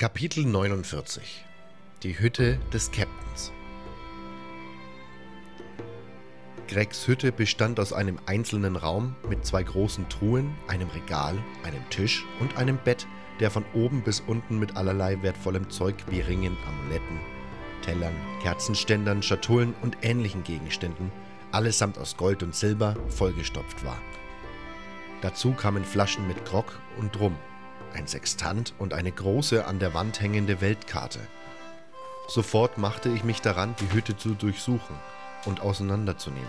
Kapitel 49 Die Hütte des Captains. Gregs Hütte bestand aus einem einzelnen Raum mit zwei großen Truhen, einem Regal, einem Tisch und einem Bett, der von oben bis unten mit allerlei wertvollem Zeug wie Ringen, Amuletten, Tellern, Kerzenständern, Schatullen und ähnlichen Gegenständen, allesamt aus Gold und Silber, vollgestopft war. Dazu kamen Flaschen mit Grog und Rum ein Sextant und eine große an der Wand hängende Weltkarte. Sofort machte ich mich daran, die Hütte zu durchsuchen und auseinanderzunehmen.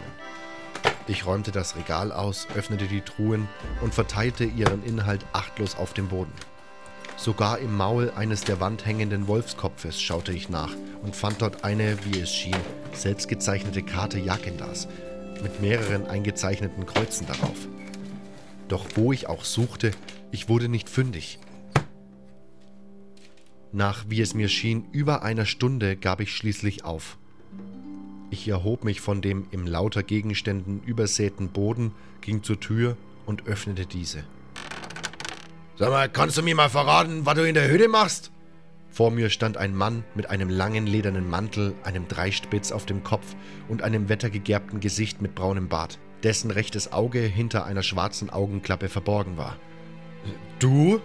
Ich räumte das Regal aus, öffnete die Truhen und verteilte ihren Inhalt achtlos auf dem Boden. Sogar im Maul eines der Wand hängenden Wolfskopfes schaute ich nach und fand dort eine, wie es schien, selbstgezeichnete Karte Jakendas mit mehreren eingezeichneten Kreuzen darauf. Doch wo ich auch suchte, ich wurde nicht fündig. Nach, wie es mir schien, über einer Stunde gab ich schließlich auf. Ich erhob mich von dem im lauter Gegenständen übersäten Boden, ging zur Tür und öffnete diese. Sag mal, kannst du mir mal verraten, was du in der Hütte machst? Vor mir stand ein Mann mit einem langen ledernen Mantel, einem Dreispitz auf dem Kopf und einem wettergegerbten Gesicht mit braunem Bart dessen rechtes Auge hinter einer schwarzen Augenklappe verborgen war. Du?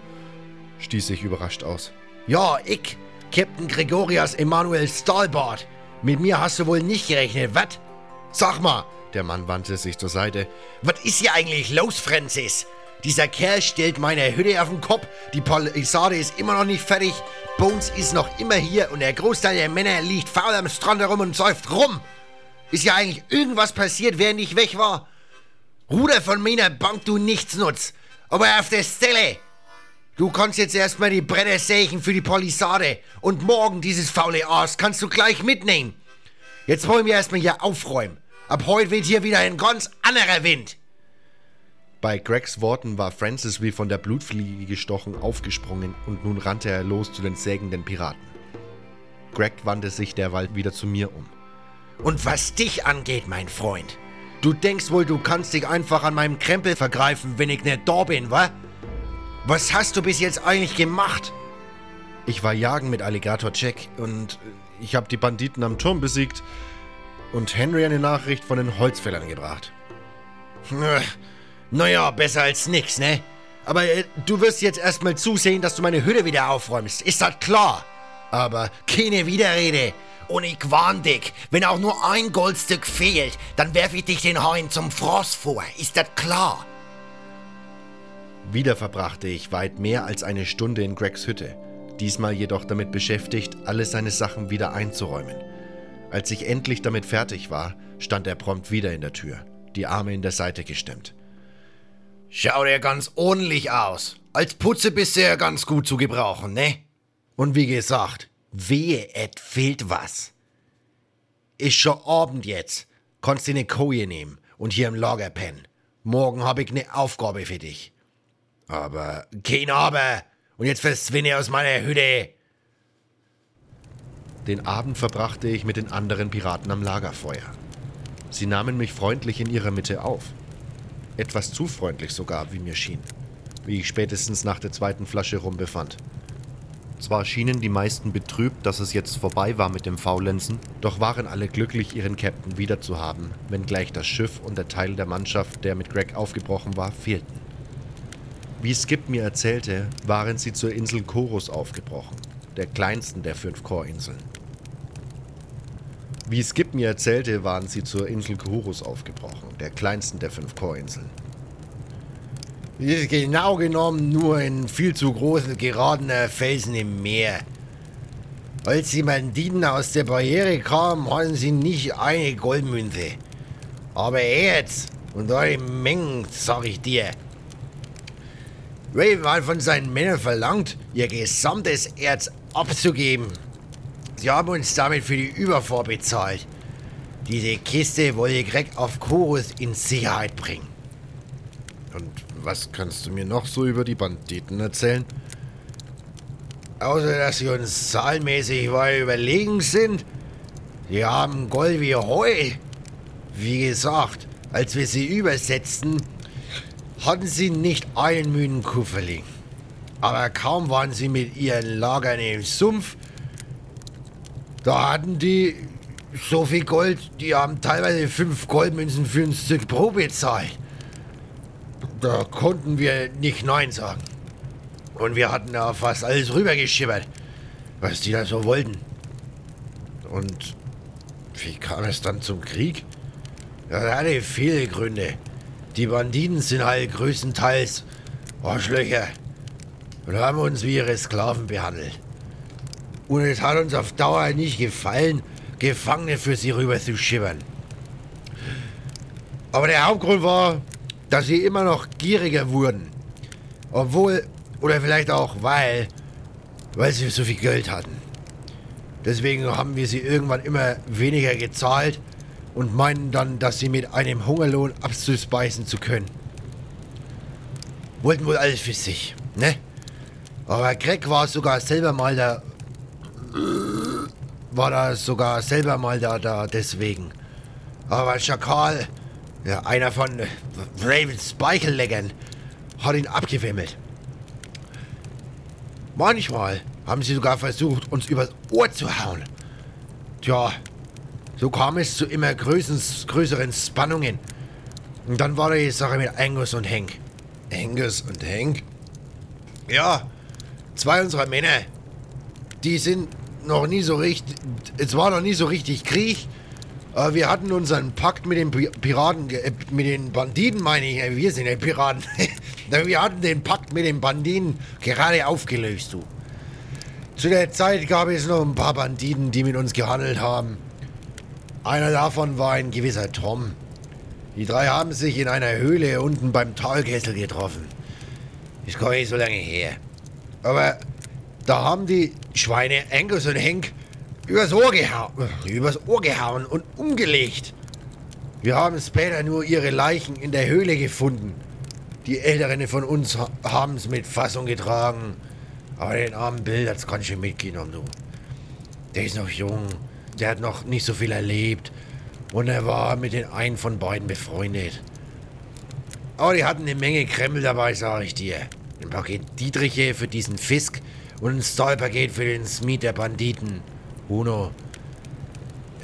stieß ich überrascht aus. Ja, ich, Captain Gregorias Emanuel Stahlbart. Mit mir hast du wohl nicht gerechnet, was? Sag mal, der Mann wandte sich zur Seite. Was ist hier eigentlich los, Francis? Dieser Kerl stellt meine Hütte auf den Kopf, die Palisade ist immer noch nicht fertig, Bones ist noch immer hier und der Großteil der Männer liegt faul am Strand herum und säuft rum. Ist ja eigentlich irgendwas passiert, während ich weg war? Ruder von meiner Bank, du Nichtsnutz. Aber auf der Stelle. Du kannst jetzt erstmal die Bretter sägen für die Palisade. Und morgen dieses faule Aas kannst du gleich mitnehmen. Jetzt wollen wir erstmal hier aufräumen. Ab heute weht hier wieder ein ganz anderer Wind. Bei Gregs Worten war Francis wie von der Blutfliege gestochen aufgesprungen und nun rannte er los zu den sägenden Piraten. Greg wandte sich derweil wieder zu mir um. Und was dich angeht, mein Freund, du denkst wohl, du kannst dich einfach an meinem Krempel vergreifen, wenn ich nicht da bin, wa? Was hast du bis jetzt eigentlich gemacht? Ich war jagen mit Alligator Jack und ich habe die Banditen am Turm besiegt und Henry eine Nachricht von den Holzfällern gebracht. Naja, besser als nix, ne? Aber äh, du wirst jetzt erstmal zusehen, dass du meine Hütte wieder aufräumst. Ist das klar? Aber keine Widerrede. Und ich warn dich, wenn auch nur ein Goldstück fehlt, dann werf ich dich den Hauen zum Frost vor. Ist das klar? Wieder verbrachte ich weit mehr als eine Stunde in Gregs Hütte, diesmal jedoch damit beschäftigt, alle seine Sachen wieder einzuräumen. Als ich endlich damit fertig war, stand er prompt wieder in der Tür, die Arme in der Seite gestemmt. Schaut er ganz ordentlich aus. Als Putze bist du ja ganz gut zu gebrauchen, ne? Und wie gesagt, Wehe, et fehlt was. Ist schon Abend jetzt. Kannst dir ne Koje nehmen und hier im Lager pennen. Morgen hab ich ne Aufgabe für dich. Aber, kein Aber. Und jetzt verschwinde aus meiner Hütte. Den Abend verbrachte ich mit den anderen Piraten am Lagerfeuer. Sie nahmen mich freundlich in ihrer Mitte auf. Etwas zu freundlich sogar, wie mir schien. Wie ich spätestens nach der zweiten Flasche rum befand. Zwar schienen die meisten betrübt, dass es jetzt vorbei war mit dem Faulenzen, doch waren alle glücklich, ihren Captain wiederzuhaben, wenngleich das Schiff und der Teil der Mannschaft, der mit Greg aufgebrochen war, fehlten. Wie Skip mir erzählte, waren sie zur Insel Chorus aufgebrochen, der kleinsten der fünf Chorinseln. Wie Skip mir erzählte, waren sie zur Insel Chorus aufgebrochen, der kleinsten der fünf Chorinseln. Ist genau genommen nur ein viel zu großer, geradener Felsen im Meer. Als die Banditen aus der Barriere kamen, hatten sie nicht eine Goldmünze. Aber Erz und eure Mengen, sag ich dir. Raven hat von seinen Männern verlangt, ihr gesamtes Erz abzugeben. Sie haben uns damit für die Überfahrt bezahlt. Diese Kiste wollte Greg auf Chorus in Sicherheit bringen. Und was kannst du mir noch so über die Banditen erzählen? Außer, dass sie uns zahlmäßig weit überlegen sind. Sie haben Gold wie Heu. Wie gesagt, als wir sie übersetzten, hatten sie nicht einen müden Kufferling. Aber kaum waren sie mit ihren Lagern im Sumpf, da hatten die so viel Gold, die haben teilweise fünf Goldmünzen für ein Stück Brot bezahlt. Da konnten wir nicht Nein sagen. Und wir hatten da fast alles rübergeschippert, was die da so wollten. Und wie kam es dann zum Krieg? Das hatte viele Gründe. Die Banditen sind halt größtenteils Arschlöcher und haben uns wie ihre Sklaven behandelt. Und es hat uns auf Dauer nicht gefallen, Gefangene für sie rüber zu schippern. Aber der Hauptgrund war, dass sie immer noch gieriger wurden. Obwohl, oder vielleicht auch weil, weil sie so viel Geld hatten. Deswegen haben wir sie irgendwann immer weniger gezahlt und meinen dann, dass sie mit einem Hungerlohn abzuspeisen zu können. Wollten wohl alles für sich, ne? Aber Greg war sogar selber mal da. War da sogar selber mal da, da deswegen. Aber Schakal, ja, einer von Ravens Speichelleggern, hat ihn abgewimmelt. Manchmal haben sie sogar versucht, uns übers Ohr zu hauen. Tja, so kam es zu immer größeren Spannungen. Und dann war die Sache mit Angus und Hank. Angus und Hank? Ja, zwei unserer Männer. Die sind noch nie so richtig. Es war noch nie so richtig Krieg. Aber wir hatten unseren Pakt mit den Piraten, äh, mit den Banditen, meine ich. Wir sind ja Piraten. wir hatten den Pakt mit den Banditen gerade aufgelöst, du. Zu der Zeit gab es noch ein paar Banditen, die mit uns gehandelt haben. Einer davon war ein gewisser Tom. Die drei haben sich in einer Höhle unten beim Talkessel getroffen. Ist gar nicht so lange her. Aber da haben die Schweine Angus und Henk übers Ohr gehauen, übers Ohr gehauen und umgelegt. Wir haben später nur ihre Leichen in der Höhle gefunden. Die Älteren von uns haben es mit Fassung getragen. Aber den armen Bill hat's ganz schön mitgenommen, du. Der ist noch jung der hat noch nicht so viel erlebt. Und er war mit den einen von beiden befreundet. Aber die hatten eine Menge Krempel dabei, sag ich dir. Ein Paket Dietriche für diesen Fisk und ein Stahlpaket für den Smith der Banditen. Uno.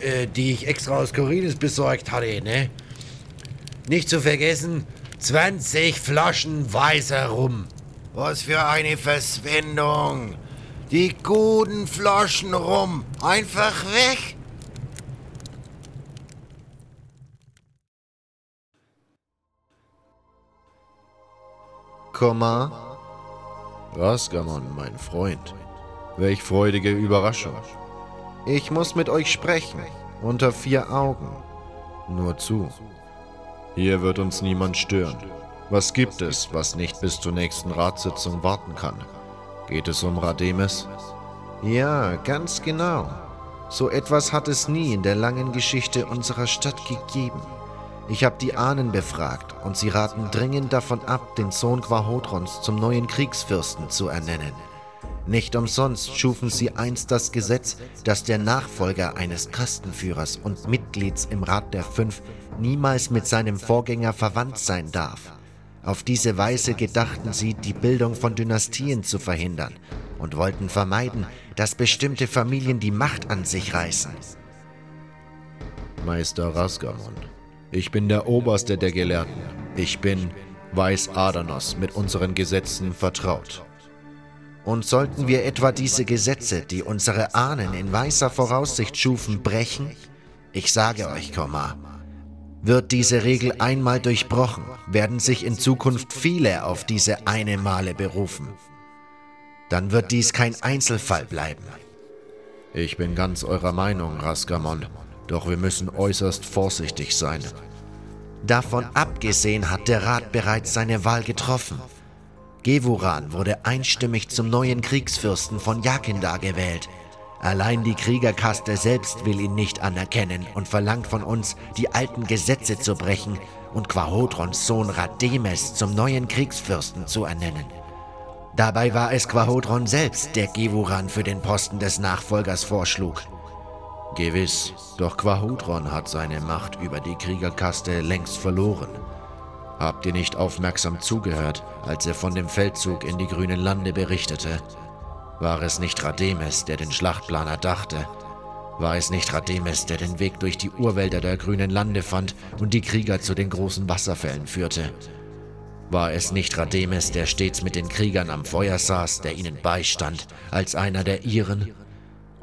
Äh, die ich extra aus Korinis besorgt hatte, ne? Nicht zu vergessen, 20 Flaschen weißer Rum. Was für eine Verschwendung. Die guten Flaschen rum. Einfach weg. Komma. Rasgamon, mein Freund. Welch freudige Überraschung. Ich muss mit euch sprechen. Unter vier Augen. Nur zu. Hier wird uns niemand stören. Was gibt es, was nicht bis zur nächsten Ratssitzung warten kann? Geht es um Rademes? Ja, ganz genau. So etwas hat es nie in der langen Geschichte unserer Stadt gegeben. Ich habe die Ahnen befragt und sie raten dringend davon ab, den Sohn Quahotrons zum neuen Kriegsfürsten zu ernennen. Nicht umsonst schufen sie einst das Gesetz, dass der Nachfolger eines Kastenführers und Mitglieds im Rat der Fünf niemals mit seinem Vorgänger verwandt sein darf. Auf diese Weise gedachten sie, die Bildung von Dynastien zu verhindern und wollten vermeiden, dass bestimmte Familien die Macht an sich reißen. Meister Rasgamon, ich bin der Oberste der Gelehrten. Ich bin Weiß Adanos mit unseren Gesetzen vertraut. Und sollten wir etwa diese Gesetze, die unsere Ahnen in weißer Voraussicht schufen, brechen? Ich sage euch, Komma, wird diese Regel einmal durchbrochen, werden sich in Zukunft viele auf diese eine Male berufen. Dann wird dies kein Einzelfall bleiben. Ich bin ganz eurer Meinung, Raskamon, doch wir müssen äußerst vorsichtig sein. Davon abgesehen hat der Rat bereits seine Wahl getroffen. Gewuran wurde einstimmig zum neuen Kriegsfürsten von Jakindar gewählt – Allein die Kriegerkaste selbst will ihn nicht anerkennen und verlangt von uns, die alten Gesetze zu brechen und Quahotrons Sohn Rademes zum neuen Kriegsfürsten zu ernennen. Dabei war es Quahotron selbst, der Gewuran für den Posten des Nachfolgers vorschlug. Gewiss, doch Quahotron hat seine Macht über die Kriegerkaste längst verloren. Habt ihr nicht aufmerksam zugehört, als er von dem Feldzug in die grünen Lande berichtete? War es nicht Rademes, der den Schlachtplan erdachte? War es nicht Rademes, der den Weg durch die Urwälder der grünen Lande fand und die Krieger zu den großen Wasserfällen führte? War es nicht Rademes, der stets mit den Kriegern am Feuer saß, der ihnen beistand, als einer der ihren?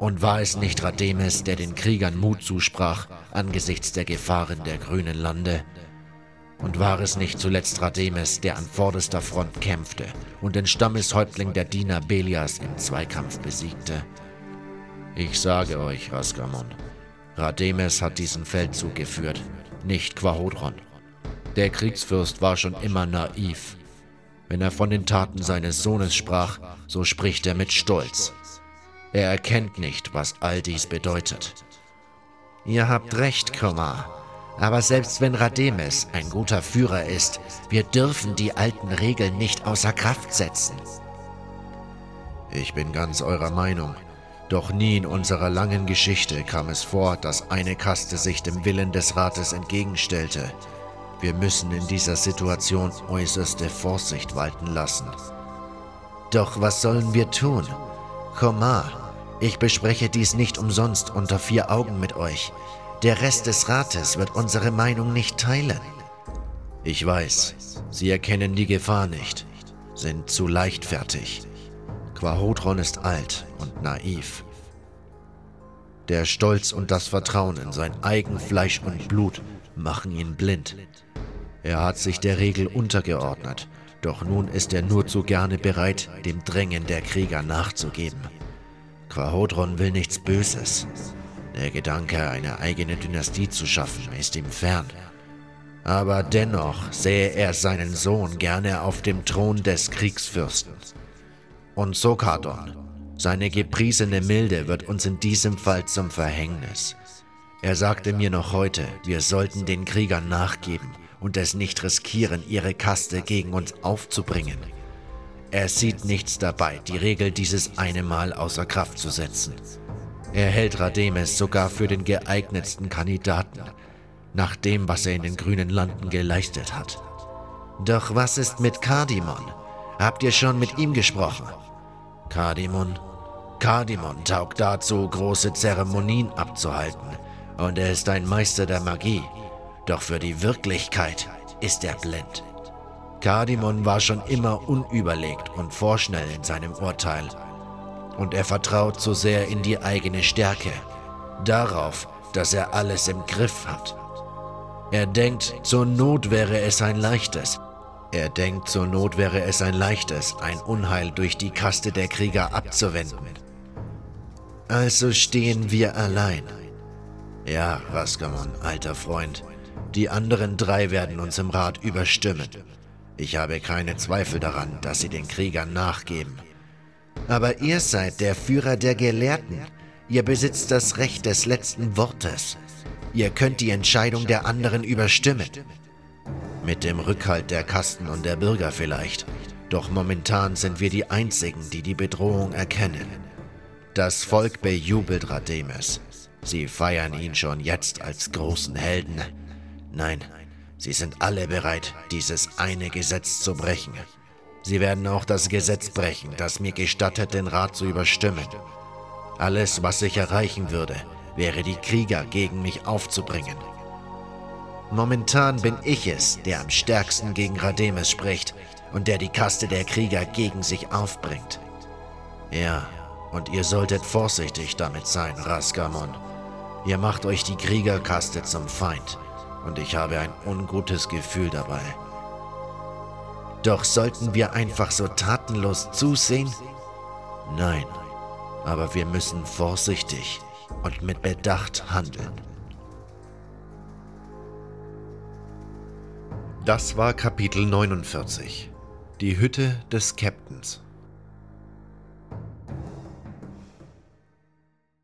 Und war es nicht Rademes, der den Kriegern Mut zusprach angesichts der Gefahren der grünen Lande? Und war es nicht zuletzt Rademes, der an vorderster Front kämpfte und den Stammeshäuptling der Diener Belias im Zweikampf besiegte? Ich sage euch, Raskamon, Rademes hat diesen Feldzug geführt, nicht Quahodron. Der Kriegsfürst war schon immer naiv. Wenn er von den Taten seines Sohnes sprach, so spricht er mit Stolz. Er erkennt nicht, was all dies bedeutet. Ihr habt recht, Komar. Aber selbst wenn Rademes ein guter Führer ist, wir dürfen die alten Regeln nicht außer Kraft setzen. Ich bin ganz eurer Meinung. Doch nie in unserer langen Geschichte kam es vor, dass eine Kaste sich dem Willen des Rates entgegenstellte. Wir müssen in dieser Situation äußerste Vorsicht walten lassen. Doch was sollen wir tun? Komar, ich bespreche dies nicht umsonst unter vier Augen mit euch. Der Rest des Rates wird unsere Meinung nicht teilen. Ich weiß, sie erkennen die Gefahr nicht, sind zu leichtfertig. Quahodron ist alt und naiv. Der Stolz und das Vertrauen in sein eigen Fleisch und Blut machen ihn blind. Er hat sich der Regel untergeordnet, doch nun ist er nur zu gerne bereit, dem Drängen der Krieger nachzugeben. Quahodron will nichts Böses, der Gedanke, eine eigene Dynastie zu schaffen, ist ihm fern. Aber dennoch sähe er seinen Sohn gerne auf dem Thron des Kriegsfürsten. Und Sokadon, seine gepriesene Milde wird uns in diesem Fall zum Verhängnis. Er sagte mir noch heute, wir sollten den Kriegern nachgeben und es nicht riskieren, ihre Kaste gegen uns aufzubringen. Er sieht nichts dabei, die Regel dieses eine Mal außer Kraft zu setzen. Er hält Rademes sogar für den geeignetsten Kandidaten, nach dem, was er in den grünen Landen geleistet hat. Doch was ist mit Kardimon? Habt ihr schon mit ihm gesprochen? Kardimon? Kardimon taugt dazu, große Zeremonien abzuhalten, und er ist ein Meister der Magie. Doch für die Wirklichkeit ist er blind. Kardimon war schon immer unüberlegt und vorschnell in seinem Urteil und er vertraut so sehr in die eigene Stärke, darauf, dass er alles im Griff hat. Er denkt, zur Not wäre es ein leichtes. Er denkt, zur Not wäre es ein leichtes, ein Unheil durch die Kaste der Krieger abzuwenden. Also stehen wir allein. Ja, Raskamon, alter Freund, die anderen drei werden uns im Rat überstimmen. Ich habe keine Zweifel daran, dass sie den Kriegern nachgeben. Aber ihr seid der Führer der Gelehrten. Ihr besitzt das Recht des letzten Wortes. Ihr könnt die Entscheidung der anderen überstimmen. Mit dem Rückhalt der Kasten und der Bürger vielleicht. Doch momentan sind wir die Einzigen, die die Bedrohung erkennen. Das Volk bejubelt Rademes. Sie feiern ihn schon jetzt als großen Helden. Nein, sie sind alle bereit, dieses eine Gesetz zu brechen. Sie werden auch das Gesetz brechen, das mir gestattet, den Rat zu überstimmen. Alles, was ich erreichen würde, wäre die Krieger gegen mich aufzubringen. Momentan bin ich es, der am stärksten gegen Rademes spricht und der die Kaste der Krieger gegen sich aufbringt. Ja, und ihr solltet vorsichtig damit sein, Raskamon. Ihr macht euch die Kriegerkaste zum Feind und ich habe ein ungutes Gefühl dabei. Doch sollten wir einfach so tatenlos zusehen? Nein, aber wir müssen vorsichtig und mit Bedacht handeln. Das war Kapitel 49. Die Hütte des Captains.